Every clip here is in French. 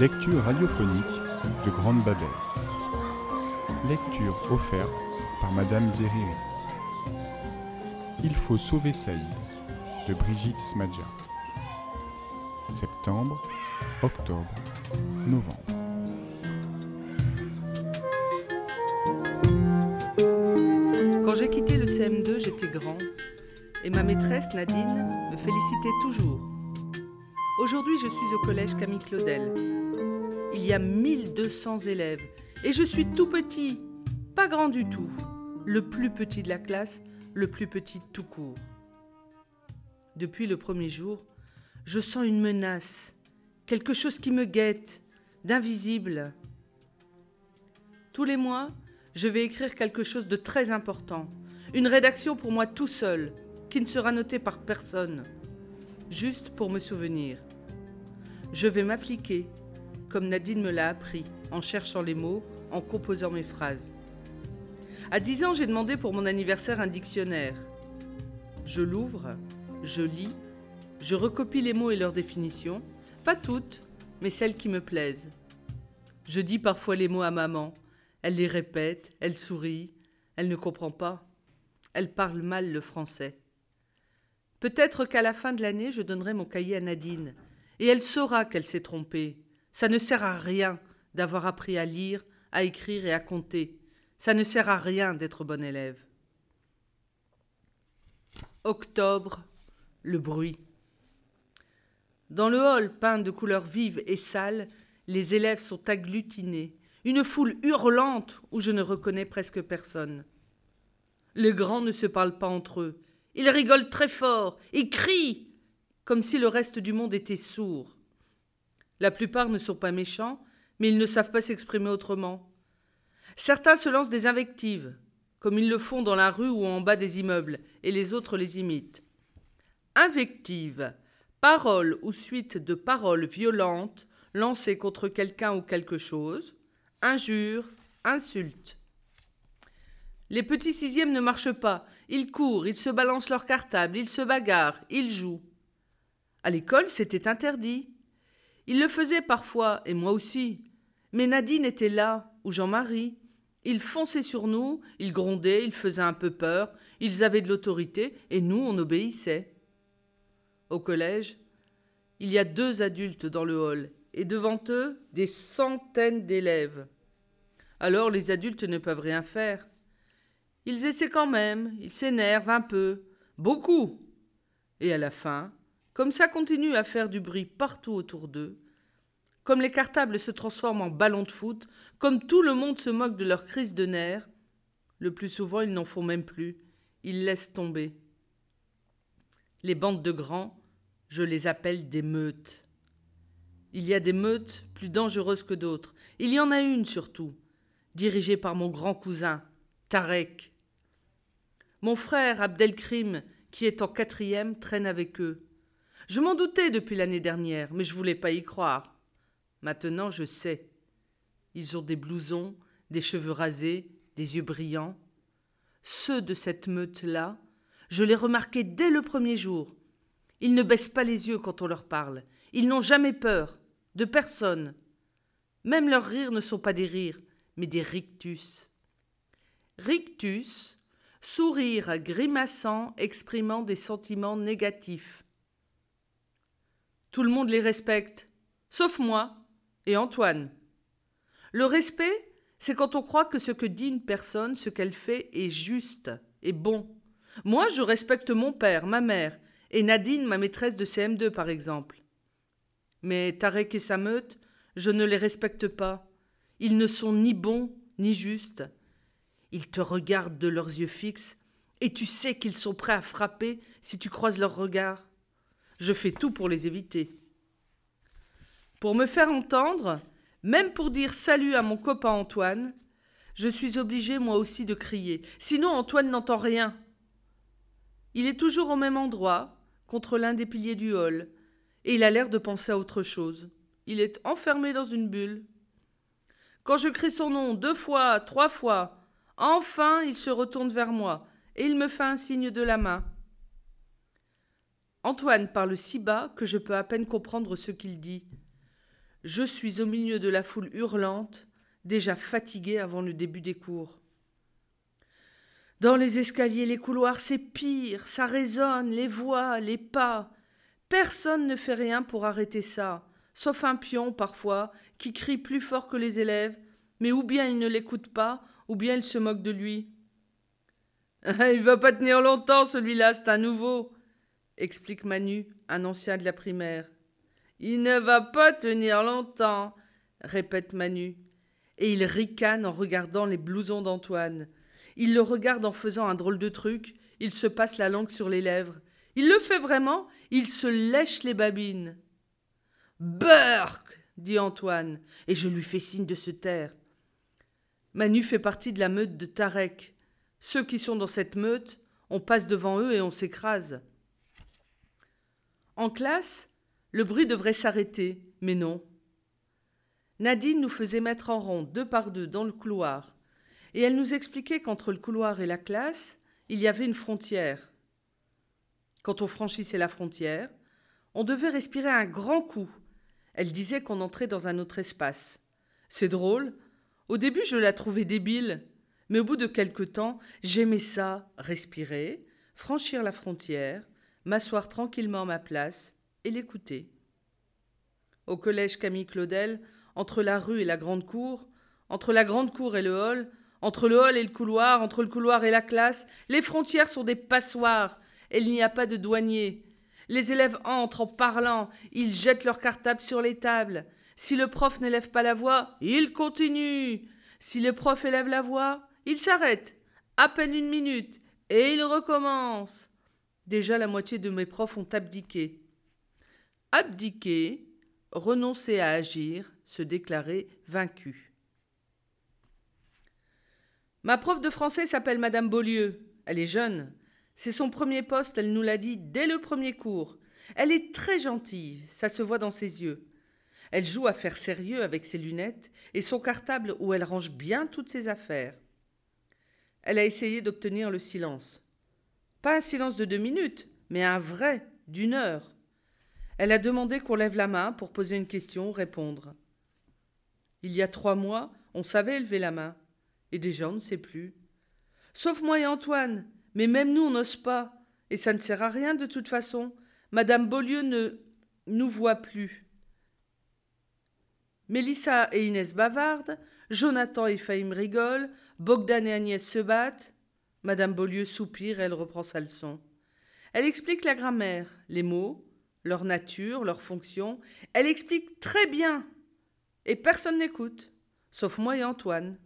Lecture radiophonique de Grande Babel. Lecture offerte par Madame Zeriri. Il faut sauver Saïd de Brigitte Smadja. Septembre, octobre, novembre. Quand j'ai quitté le CM2, j'étais grand et ma maîtresse Nadine me félicitait toujours. Aujourd'hui, je suis au collège Camille Claudel. Il y a 1200 élèves et je suis tout petit, pas grand du tout, le plus petit de la classe, le plus petit tout court. Depuis le premier jour, je sens une menace, quelque chose qui me guette, d'invisible. Tous les mois, je vais écrire quelque chose de très important, une rédaction pour moi tout seul, qui ne sera notée par personne, juste pour me souvenir. Je vais m'appliquer, comme Nadine me l'a appris, en cherchant les mots, en composant mes phrases. À 10 ans, j'ai demandé pour mon anniversaire un dictionnaire. Je l'ouvre, je lis, je recopie les mots et leurs définitions, pas toutes, mais celles qui me plaisent. Je dis parfois les mots à maman, elle les répète, elle sourit, elle ne comprend pas. Elle parle mal le français. Peut-être qu'à la fin de l'année, je donnerai mon cahier à Nadine, et elle saura qu'elle s'est trompée. Ça ne sert à rien d'avoir appris à lire, à écrire et à compter. Ça ne sert à rien d'être bon élève. Octobre, le bruit. Dans le hall peint de couleurs vives et sales, les élèves sont agglutinés, une foule hurlante où je ne reconnais presque personne. Les grands ne se parlent pas entre eux. Ils rigolent très fort et crient comme si le reste du monde était sourd. La plupart ne sont pas méchants, mais ils ne savent pas s'exprimer autrement. Certains se lancent des invectives, comme ils le font dans la rue ou en bas des immeubles, et les autres les imitent. Invectives, paroles ou suite de paroles violentes lancées contre quelqu'un ou quelque chose, injures, insultes. Les petits sixièmes ne marchent pas, ils courent, ils se balancent leur cartable, ils se bagarrent, ils jouent. À l'école, c'était interdit. Il le faisait parfois, et moi aussi. Mais Nadine était là, ou Jean-Marie. Ils fonçaient sur nous, ils grondaient, ils faisaient un peu peur, ils avaient de l'autorité, et nous, on obéissait. Au collège, il y a deux adultes dans le hall, et devant eux, des centaines d'élèves. Alors les adultes ne peuvent rien faire. Ils essaient quand même, ils s'énervent un peu, beaucoup. Et à la fin, comme ça continue à faire du bruit partout autour d'eux, comme les cartables se transforment en ballons de foot, comme tout le monde se moque de leur crise de nerfs, le plus souvent ils n'en font même plus, ils laissent tomber. Les bandes de grands, je les appelle des meutes. Il y a des meutes plus dangereuses que d'autres. Il y en a une surtout, dirigée par mon grand cousin, Tarek. Mon frère Abdelkrim, qui est en quatrième, traîne avec eux. Je m'en doutais depuis l'année dernière, mais je voulais pas y croire. Maintenant, je sais. Ils ont des blousons, des cheveux rasés, des yeux brillants. Ceux de cette meute-là, je les remarquais dès le premier jour. Ils ne baissent pas les yeux quand on leur parle. Ils n'ont jamais peur, de personne. Même leurs rires ne sont pas des rires, mais des rictus. Rictus, sourire grimaçant exprimant des sentiments négatifs. Tout le monde les respecte, sauf moi et Antoine. Le respect, c'est quand on croit que ce que dit une personne, ce qu'elle fait, est juste et bon. Moi, je respecte mon père, ma mère, et Nadine, ma maîtresse de CM2, par exemple. Mais Tarek et sa meute, je ne les respecte pas. Ils ne sont ni bons ni justes. Ils te regardent de leurs yeux fixes, et tu sais qu'ils sont prêts à frapper si tu croises leur regard. Je fais tout pour les éviter. Pour me faire entendre, même pour dire salut à mon copain Antoine, je suis obligé moi aussi de crier. Sinon Antoine n'entend rien. Il est toujours au même endroit, contre l'un des piliers du hall, et il a l'air de penser à autre chose. Il est enfermé dans une bulle. Quand je crie son nom deux fois, trois fois, enfin il se retourne vers moi, et il me fait un signe de la main. Antoine parle si bas que je peux à peine comprendre ce qu'il dit. je suis au milieu de la foule hurlante, déjà fatiguée avant le début des cours. Dans les escaliers, les couloirs, c'est pire, ça résonne, les voix, les pas. Personne ne fait rien pour arrêter ça, sauf un pion parfois, qui crie plus fort que les élèves, mais ou bien il ne l'écoute pas, ou bien il se moque de lui. il va pas tenir longtemps, celui-là, c'est un nouveau, explique Manu, un ancien de la primaire. Il ne va pas tenir longtemps, répète Manu, et il ricane en regardant les blousons d'Antoine. Il le regarde en faisant un drôle de truc, il se passe la langue sur les lèvres. Il le fait vraiment, il se lèche les babines. Burk dit Antoine, et je lui fais signe de se taire. Manu fait partie de la meute de Tarek. Ceux qui sont dans cette meute, on passe devant eux et on s'écrase. En classe, le bruit devrait s'arrêter, mais non. Nadine nous faisait mettre en rond deux par deux dans le couloir et elle nous expliquait qu'entre le couloir et la classe, il y avait une frontière. Quand on franchissait la frontière, on devait respirer un grand coup. Elle disait qu'on entrait dans un autre espace. C'est drôle. Au début, je la trouvais débile, mais au bout de quelque temps, j'aimais ça, respirer, franchir la frontière, m'asseoir tranquillement à ma place et l'écouter. Au collège Camille Claudel, entre la rue et la grande cour, entre la grande cour et le hall, entre le hall et le couloir, entre le couloir et la classe, les frontières sont des passoires, et il n'y a pas de douanier. Les élèves entrent en parlant, ils jettent leurs cartables sur les tables. Si le prof n'élève pas la voix, il continue. Si le prof élève la voix, il s'arrête. À peine une minute, et il recommence. Déjà la moitié de mes profs ont abdiqué. Abdiquer, renoncer à agir, se déclarer vaincu. Ma prof de français s'appelle Madame Beaulieu. Elle est jeune. C'est son premier poste, elle nous l'a dit dès le premier cours. Elle est très gentille, ça se voit dans ses yeux. Elle joue à faire sérieux avec ses lunettes et son cartable où elle range bien toutes ses affaires. Elle a essayé d'obtenir le silence. Un silence de deux minutes, mais un vrai, d'une heure. Elle a demandé qu'on lève la main pour poser une question, répondre. Il y a trois mois, on savait lever la main. Et déjà, on ne sait plus. Sauf moi et Antoine. Mais même nous, on n'ose pas. Et ça ne sert à rien de toute façon. Madame Beaulieu ne nous voit plus. Mélissa et Inès bavardent, Jonathan et Faïm rigolent, Bogdan et Agnès se battent. Madame Beaulieu soupire et elle reprend sa leçon. Elle explique la grammaire, les mots, leur nature, leur fonction. Elle explique très bien. Et personne n'écoute, sauf moi et Antoine.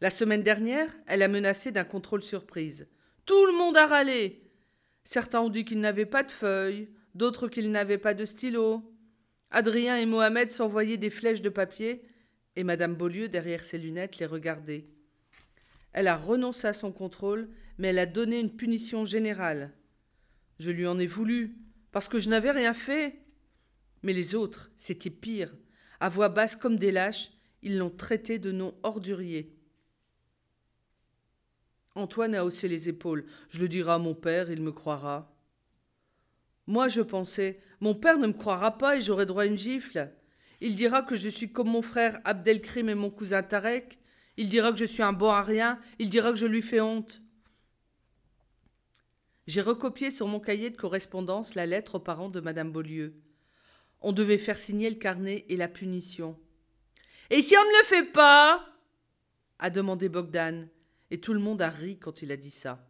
La semaine dernière, elle a menacé d'un contrôle surprise. Tout le monde a râlé. Certains ont dit qu'ils n'avaient pas de feuilles, d'autres qu'ils n'avaient pas de stylo. Adrien et Mohamed s'envoyaient des flèches de papier, et Madame Beaulieu, derrière ses lunettes, les regardait. Elle a renoncé à son contrôle, mais elle a donné une punition générale. Je lui en ai voulu, parce que je n'avais rien fait. Mais les autres, c'était pire. À voix basse comme des lâches, ils l'ont traité de nom ordurier. Antoine a haussé les épaules. Je le dirai à mon père, il me croira. Moi, je pensais, mon père ne me croira pas et j'aurai droit à une gifle. Il dira que je suis comme mon frère Abdelkrim et mon cousin Tarek. Il dira que je suis un bon à rien. Il dira que je lui fais honte. J'ai recopié sur mon cahier de correspondance la lettre aux parents de Madame Beaulieu. On devait faire signer le carnet et la punition. Et si on ne le fait pas? a demandé Bogdan et tout le monde a ri quand il a dit ça.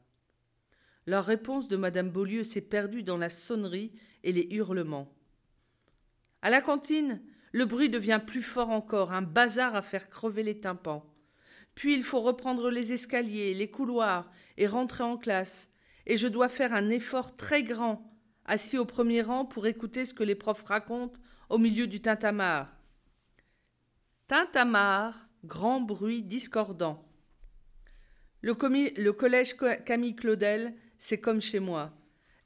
La réponse de madame Beaulieu s'est perdue dans la sonnerie et les hurlements. À la cantine, le bruit devient plus fort encore, un bazar à faire crever les tympans. Puis il faut reprendre les escaliers, les couloirs et rentrer en classe, et je dois faire un effort très grand, assis au premier rang pour écouter ce que les profs racontent au milieu du tintamarre. Tintamarre, grand bruit discordant. Le, collège Camille Claudel, c'est comme chez moi.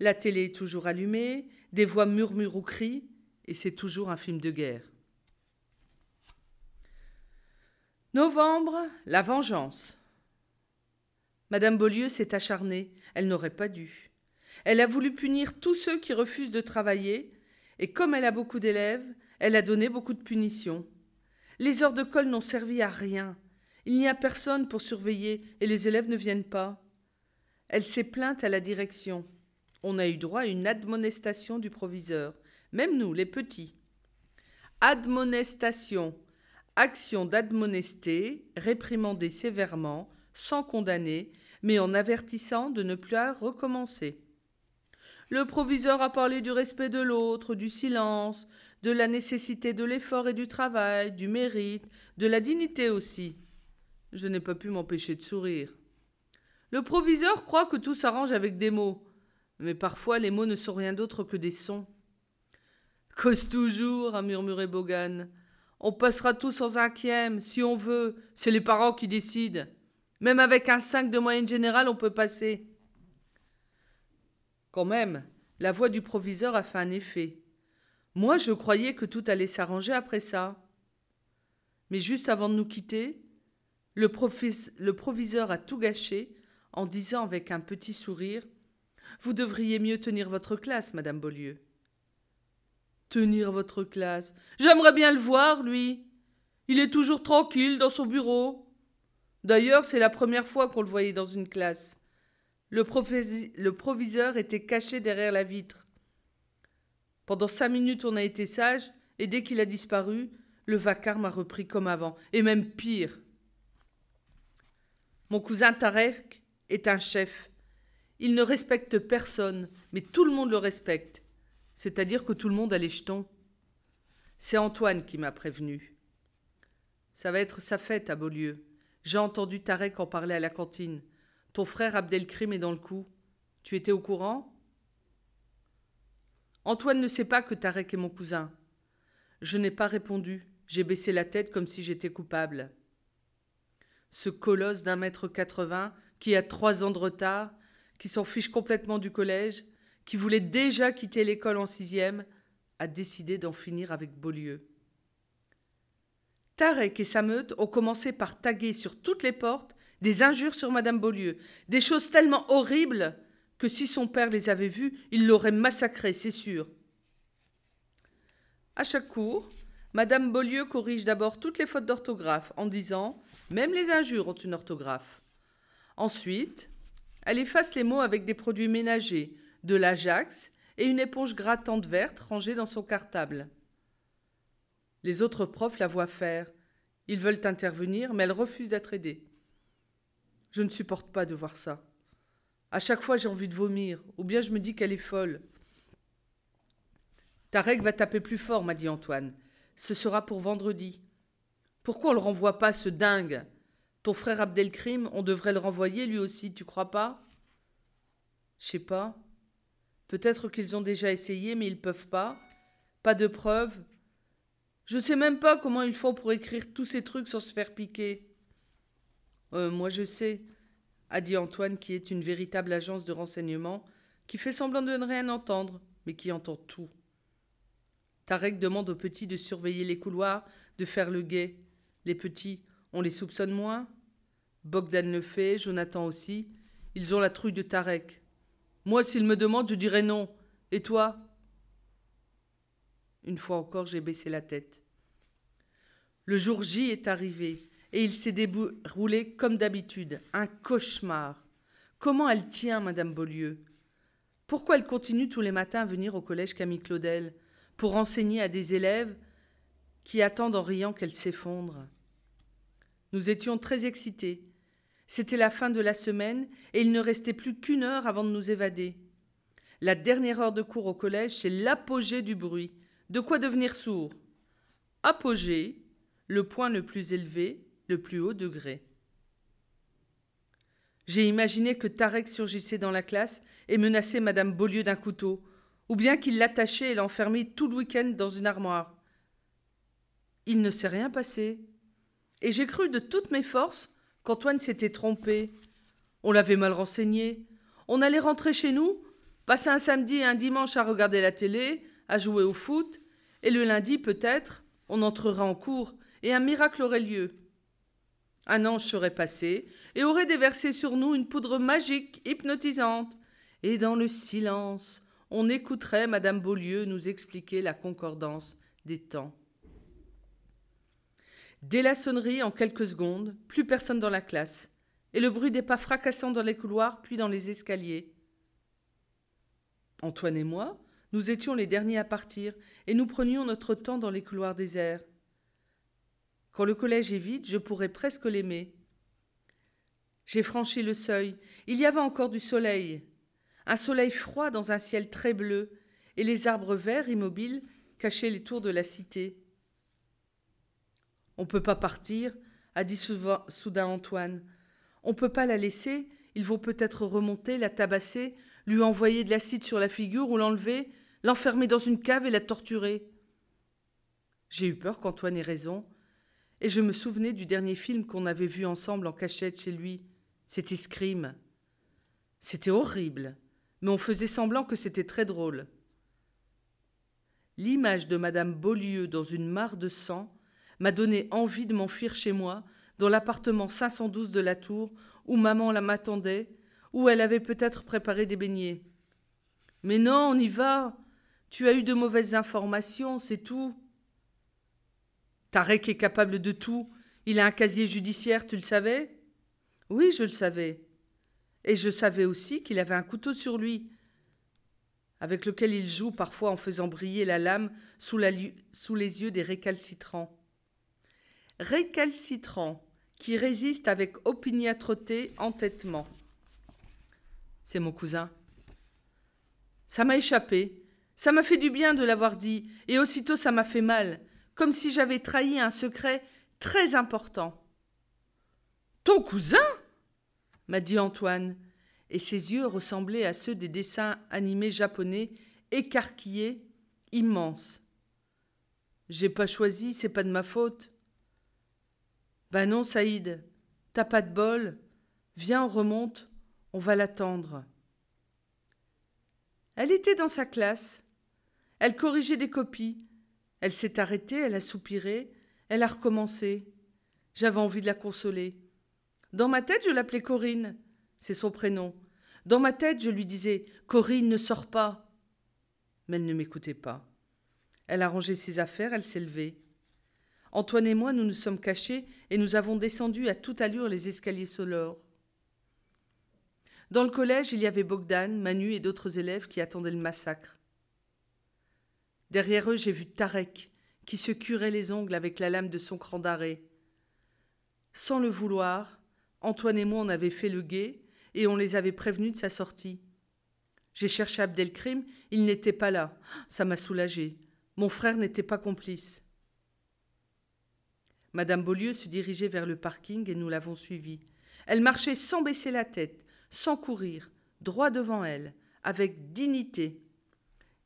La télé est toujours allumée, des voix murmurent ou crient, et c'est toujours un film de guerre. Novembre, la vengeance. Madame Beaulieu s'est acharnée, elle n'aurait pas dû. Elle a voulu punir tous ceux qui refusent de travailler, et comme elle a beaucoup d'élèves, Elle a donné beaucoup de punitions. Les heures de colle n'ont servi à rien. Il n'y a personne pour surveiller et les élèves ne viennent pas. Elle s'est plainte à la direction. On a eu droit à une admonestation du proviseur, même nous, les petits. Admonestation. Action d'admonester, réprimander sévèrement, sans condamner, mais en avertissant de ne plus recommencer. Le proviseur a parlé du respect de l'autre, du silence, de la nécessité de l'effort et du travail, du mérite, de la dignité aussi. Je n'ai pas pu m'empêcher de sourire. Le proviseur croit que tout s'arrange avec des mots, mais parfois les mots ne sont rien d'autre que des sons. Cause toujours, a murmuré Bogan. On passera tous en cinquième, si on veut. C'est les parents qui décident. Même avec un 5 de moyenne générale, on peut passer. Quand même, la voix du proviseur a fait un effet. Moi, je croyais que tout allait s'arranger après ça. Mais juste avant de nous quitter, le, le, proviseur a tout gâché en disant avec un petit sourire Vous devriez mieux tenir votre classe, madame Beaulieu. Tenir votre classe. J'aimerais bien le voir, lui. Il est toujours tranquille dans son bureau. D'ailleurs, c'est la première fois qu'on le voyait dans une classe. Le, le, proviseur était caché derrière la vitre. Pendant cinq minutes, on a été sage, et dès qu'il a disparu, le vacarme a repris comme avant, et même pire. Mon cousin Tarek est un chef. Il ne respecte personne, mais tout le monde le respecte. C'est-à-dire que tout le monde a les jetons. C'est Antoine qui m'a prévenu. Ça va être sa fête à Beaulieu. J'ai entendu Tarek en parler à la cantine. Ton frère Abdelkrim est dans le coup. Tu étais au courant? Antoine ne sait pas que Tarek est mon cousin. Je n'ai pas répondu. J'ai baissé la tête comme si j'étais coupable. Ce colosse d'un mètre quatre-vingts, qui a trois ans de retard, qui s'en fiche complètement du collège, qui voulait déjà quitter l'école en sixième, a décidé d'en finir avec Beaulieu. Tarek et sa meute ont commencé par taguer sur toutes les portes des injures sur Madame Beaulieu, des choses tellement horribles que si son père les avait vues, il l'aurait massacré, c'est sûr. À chaque cours, Madame Beaulieu corrige d'abord toutes les fautes d'orthographe en disant Même les injures ont une orthographe. Ensuite, elle efface les mots avec des produits ménagers, de l'Ajax et une éponge grattante verte rangée dans son cartable. Les autres profs la voient faire. Ils veulent intervenir, mais elle refuse d'être aidée. Je ne supporte pas de voir ça. À chaque fois, j'ai envie de vomir, ou bien je me dis qu'elle est folle. Tarek va taper plus fort, m'a dit Antoine. Ce sera pour vendredi. Pourquoi on le renvoie pas, ce dingue? Ton frère Abdelkrim, on devrait le renvoyer lui aussi, tu crois pas? Je sais pas. Peut-être qu'ils ont déjà essayé, mais ils peuvent pas. Pas de preuves. Je sais même pas comment ils font pour écrire tous ces trucs sans se faire piquer. Euh, moi je sais, a dit Antoine, qui est une véritable agence de renseignement, qui fait semblant de ne rien entendre, mais qui entend tout. Tarek demande aux petits de surveiller les couloirs, de faire le guet. Les petits, on les soupçonne moins. Bogdan le fait, Jonathan aussi. Ils ont la trouille de Tarek. Moi, s'il me demande, je dirais non. Et toi? Une fois encore, j'ai baissé la tête. Le jour J est arrivé, et il s'est déroulé comme d'habitude, un cauchemar. Comment elle tient, Madame Beaulieu? Pourquoi elle continue tous les matins à venir au collège Camille Claudel pour enseigner à des élèves qui attendent en riant qu'elle s'effondre? Nous étions très excités. C'était la fin de la semaine et il ne restait plus qu'une heure avant de nous évader. La dernière heure de cours au collège, c'est l'apogée du bruit. De quoi devenir sourd? Apogée, le point le plus élevé, le plus haut degré. J'ai imaginé que Tarek surgissait dans la classe et menaçait Madame Beaulieu d'un couteau, ou bien qu'il l'attachait et l'enfermait tout le week-end dans une armoire. Il ne s'est rien passé. Et j'ai cru de toutes mes forces qu'Antoine s'était trompé. On l'avait mal renseigné. On allait rentrer chez nous, passer un samedi et un dimanche à regarder la télé, à jouer au foot, et le lundi, peut-être, on entrera en cours, et un miracle aurait lieu. Un ange serait passé, et aurait déversé sur nous une poudre magique, hypnotisante, et dans le silence, on écouterait Madame Beaulieu nous expliquer la concordance des temps. Dès la sonnerie, en quelques secondes, plus personne dans la classe, et le bruit des pas fracassants dans les couloirs, puis dans les escaliers. Antoine et moi, nous étions les derniers à partir, et nous prenions notre temps dans les couloirs déserts. Quand le collège est vide, je pourrais presque l'aimer. J'ai franchi le seuil. Il y avait encore du soleil. Un soleil froid dans un ciel très bleu, et les arbres verts immobiles cachaient les tours de la cité. On ne peut pas partir, a dit soudain Antoine. On ne peut pas la laisser, ils vont peut-être remonter, la tabasser, lui envoyer de l'acide sur la figure ou l'enlever, l'enfermer dans une cave et la torturer. J'ai eu peur qu'Antoine ait raison, et je me souvenais du dernier film qu'on avait vu ensemble en cachette chez lui. C'était Scream. C'était horrible, mais on faisait semblant que c'était très drôle. L'image de Madame Beaulieu dans une mare de sang m'a donné envie de m'enfuir chez moi, dans l'appartement 512 de la tour, où maman la m'attendait, où elle avait peut-être préparé des beignets. Mais non, on y va. Tu as eu de mauvaises informations, c'est tout. Tarek est capable de tout. Il a un casier judiciaire, tu le savais? Oui, je le savais. Et je savais aussi qu'il avait un couteau sur lui, avec lequel il joue parfois en faisant briller la lame sous, sous les yeux des récalcitrants. Récalcitrants qui résistent avec opiniâtreté, entêtement. C'est mon cousin. Ça m'a échappé. Ça m'a fait du bien de l'avoir dit, et aussitôt ça m'a fait mal comme si j'avais trahi un secret très important. Ton cousin? m'a dit Antoine, et ses yeux ressemblaient à ceux des dessins animés japonais, écarquillés, immenses. J'ai pas choisi, c'est pas de ma faute. Ben non, Saïd, t'as pas de bol. Viens, on remonte, on va l'attendre. Elle était dans sa classe. Elle corrigeait des copies. Elle s'est arrêtée, elle a soupiré, elle a recommencé. J'avais envie de la consoler. Dans ma tête, je l'appelais Corinne. C'est son prénom. Dans ma tête, je lui disais Corinne, ne sors pas. Mais elle ne m'écoutait pas. Elle a rangé ses affaires, elle s'est levée. Antoine et moi, nous nous sommes cachés et nous avons descendu à toute allure les escaliers sonores. Dans le collège, il y avait Bogdan, Manu et d'autres élèves qui attendaient le massacre. Derrière eux, j'ai vu Tarek, qui se curait les ongles avec la lame de son cran d'arrêt. Sans le vouloir, Antoine et moi on avait fait le guet et on les avait prévenus de sa sortie. J'ai cherché Abdelkrim, il n'était pas là. Ça m'a soulagé. Mon frère n'était pas complice. Madame Beaulieu se dirigeait vers le parking et nous l'avons suivie. Elle marchait sans baisser la tête, sans courir, droit devant elle, avec dignité.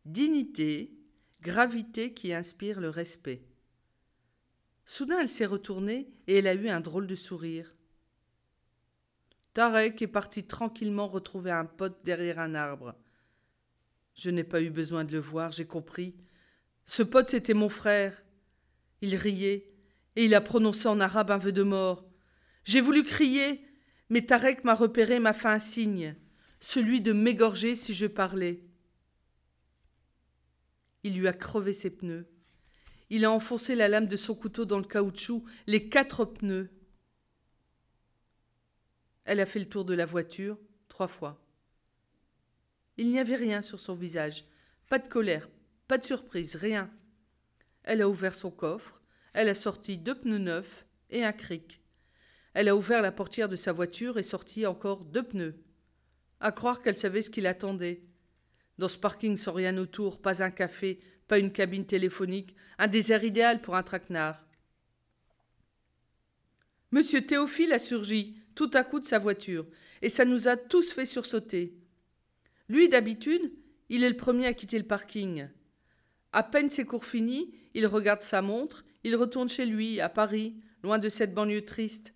Dignité gravité qui inspire le respect. Soudain, elle s'est retournée et elle a eu un drôle de sourire. Tarek est parti tranquillement retrouver un pote derrière un arbre. Je n'ai pas eu besoin de le voir, j'ai compris. Ce pote, c'était mon frère. Il riait, et il a prononcé en arabe un vœu de mort. J'ai voulu crier, mais Tarek m'a repéré m'a fait un signe, celui de m'égorger si je parlais. Il lui a crevé ses pneus. Il a enfoncé la lame de son couteau dans le caoutchouc, les quatre pneus. Elle a fait le tour de la voiture trois fois. Il n'y avait rien sur son visage, pas de colère, pas de surprise, rien. Elle a ouvert son coffre, elle a sorti deux pneus neufs et un cric. Elle a ouvert la portière de sa voiture et sorti encore deux pneus. À croire qu'elle savait ce qui l'attendait. Dans ce parking sans rien autour, pas un café, pas une cabine téléphonique, un désert idéal pour un traquenard. Monsieur Théophile a surgi, tout à coup de sa voiture, et ça nous a tous fait sursauter. Lui, d'habitude, il est le premier à quitter le parking. À peine ses cours finis, il regarde sa montre, il retourne chez lui, à Paris, loin de cette banlieue triste.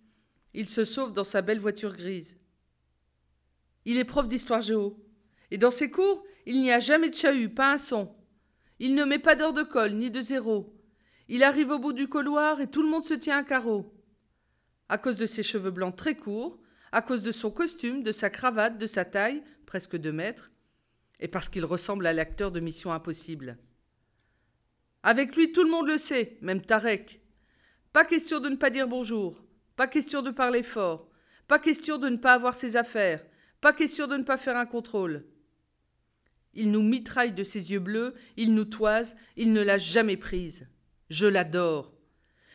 Il se sauve dans sa belle voiture grise. Il est prof d'histoire géo. Et dans ses cours, il n'y a jamais de chahut, pas un son. Il ne met pas d'heure de colle, ni de zéro. Il arrive au bout du couloir et tout le monde se tient à carreau. À cause de ses cheveux blancs très courts, à cause de son costume, de sa cravate, de sa taille, presque deux mètres, et parce qu'il ressemble à l'acteur de Mission Impossible. Avec lui, tout le monde le sait, même Tarek. Pas question de ne pas dire bonjour, pas question de parler fort, pas question de ne pas avoir ses affaires, pas question de ne pas faire un contrôle. Il nous mitraille de ses yeux bleus, il nous toise, il ne l'a jamais prise. Je l'adore.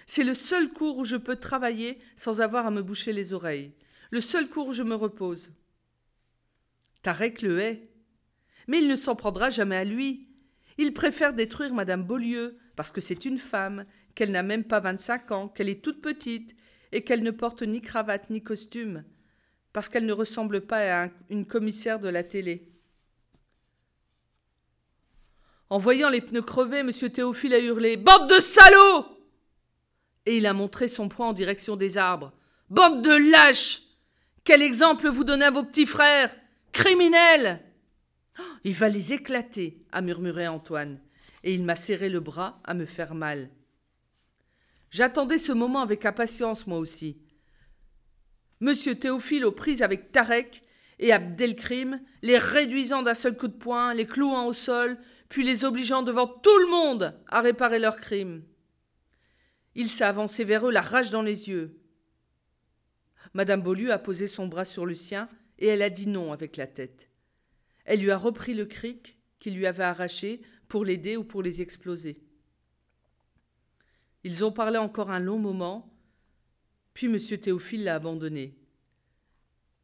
C'est le seul cours où je peux travailler sans avoir à me boucher les oreilles, le seul cours où je me repose. Tarek le hait. Mais il ne s'en prendra jamais à lui. Il préfère détruire Madame Beaulieu, parce que c'est une femme, qu'elle n'a même pas vingt-cinq ans, qu'elle est toute petite, et qu'elle ne porte ni cravate ni costume, parce qu'elle ne ressemble pas à une commissaire de la télé. En voyant les pneus crevés, M. Théophile a hurlé Bande de salauds Et il a montré son poing en direction des arbres. Bande de lâches Quel exemple vous donnez à vos petits frères Criminels Il va les éclater, a murmuré Antoine, et il m'a serré le bras à me faire mal. J'attendais ce moment avec impatience, moi aussi. Monsieur Théophile aux prises avec Tarek et Abdelkrim, les réduisant d'un seul coup de poing, les clouant au sol, puis les obligeant devant tout le monde à réparer leurs crimes. Il s'est avancé vers eux, la rage dans les yeux. Madame Beaulieu a posé son bras sur le sien et elle a dit non avec la tête. Elle lui a repris le cric qu'il lui avait arraché pour l'aider ou pour les exploser. Ils ont parlé encore un long moment, puis M. Théophile l'a abandonné.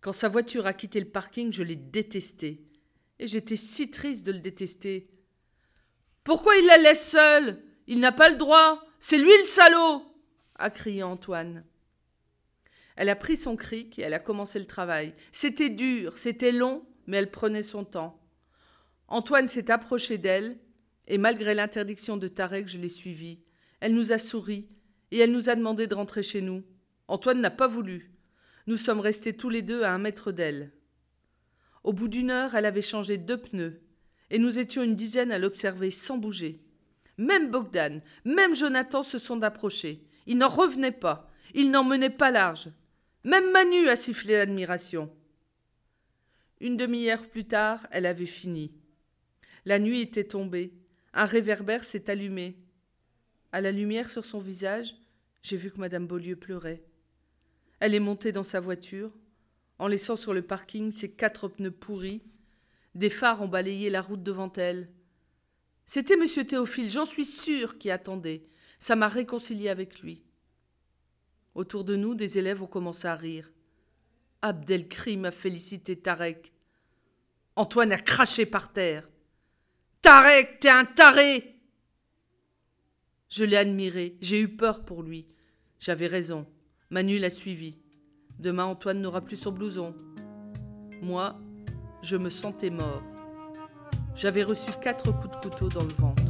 Quand sa voiture a quitté le parking, je l'ai détesté. Et j'étais si triste de le détester. Pourquoi il la laisse seule? Il n'a pas le droit. C'est lui le salaud a crié Antoine. Elle a pris son cric et elle a commencé le travail. C'était dur, c'était long, mais elle prenait son temps. Antoine s'est approché d'elle, et malgré l'interdiction de Tarek, je l'ai suivie. Elle nous a souri, et elle nous a demandé de rentrer chez nous. Antoine n'a pas voulu. Nous sommes restés tous les deux à un mètre d'elle. Au bout d'une heure, elle avait changé deux pneus, et nous étions une dizaine à l'observer sans bouger. Même Bogdan, même Jonathan se sont approchés. Ils n'en revenaient pas, ils n'en menaient pas large. Même Manu a sifflé l'admiration. Une demi-heure plus tard, elle avait fini. La nuit était tombée. Un réverbère s'est allumé. À la lumière sur son visage, j'ai vu que Madame Beaulieu pleurait. Elle est montée dans sa voiture, en laissant sur le parking ses quatre pneus pourris. Des phares ont balayé la route devant elle. C'était Monsieur Théophile, j'en suis sûre, qui attendait. Ça m'a réconcilié avec lui. Autour de nous, des élèves ont commencé à rire. Abdelkrim a félicité Tarek. Antoine a craché par terre. Tarek, t'es un taré Je l'ai admiré, j'ai eu peur pour lui. J'avais raison. Manu l'a suivi. Demain, Antoine n'aura plus son blouson. Moi, je me sentais mort. J'avais reçu quatre coups de couteau dans le ventre.